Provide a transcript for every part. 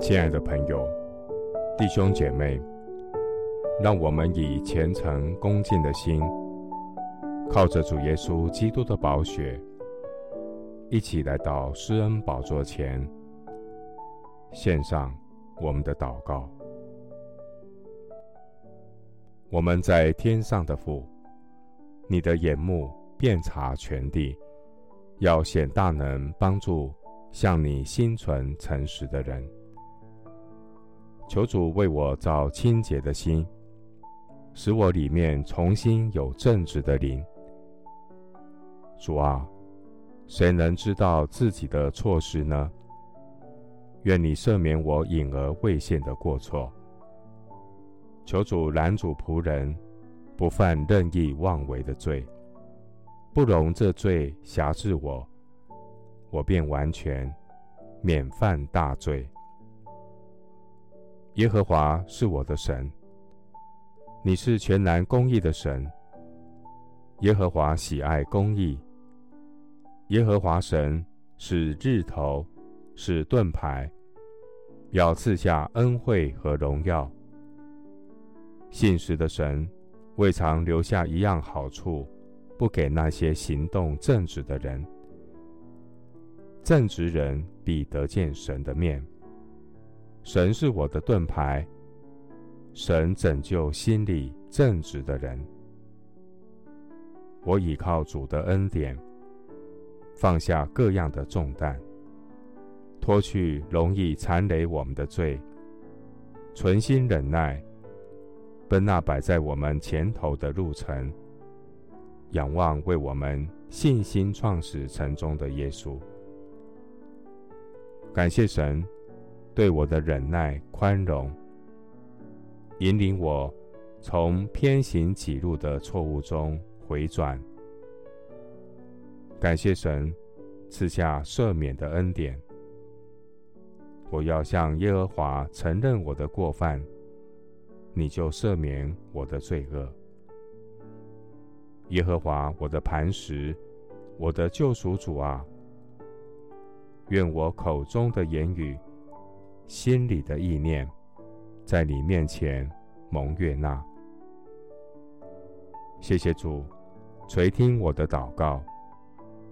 亲爱的朋友、弟兄姐妹，让我们以虔诚恭敬的心，靠着主耶稣基督的宝血，一起来到施恩宝座前，献上我们的祷告。我们在天上的父，你的眼目遍察全地，要显大能，帮助向你心存诚实的人。求主为我造清洁的心，使我里面重新有正直的灵。主啊，谁能知道自己的错失呢？愿你赦免我隐而未现的过错。求主拦阻仆人不犯任意妄为的罪，不容这罪辖制我，我便完全免犯大罪。耶和华是我的神，你是全然公义的神。耶和华喜爱公义。耶和华神是日头，是盾牌，要赐下恩惠和荣耀。信实的神未尝留下一样好处，不给那些行动正直的人。正直人必得见神的面。神是我的盾牌，神拯救心里正直的人。我倚靠主的恩典，放下各样的重担，脱去容易残累我们的罪，存心忍耐，奔那摆在我们前头的路程，仰望为我们信心创始成终的耶稣。感谢神。对我的忍耐宽容，引领我从偏行己路的错误中回转。感谢神赐下赦免的恩典。我要向耶和华承认我的过犯，你就赦免我的罪恶。耶和华我的磐石，我的救赎主啊，愿我口中的言语。心里的意念，在你面前蒙悦纳。谢谢主垂听我的祷告，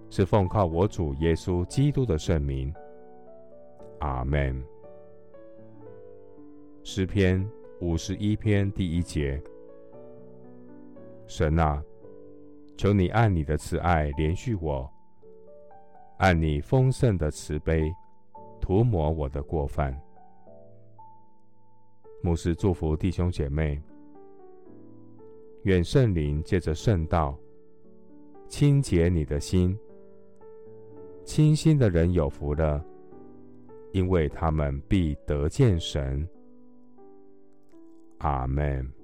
是奉靠我主耶稣基督的圣名。阿门。诗篇五十一篇第一节：神啊，求你按你的慈爱怜恤我，按你丰盛的慈悲涂抹我的过犯。牧师祝福弟兄姐妹，愿圣灵借着圣道清洁你的心。清心的人有福了，因为他们必得见神。阿门。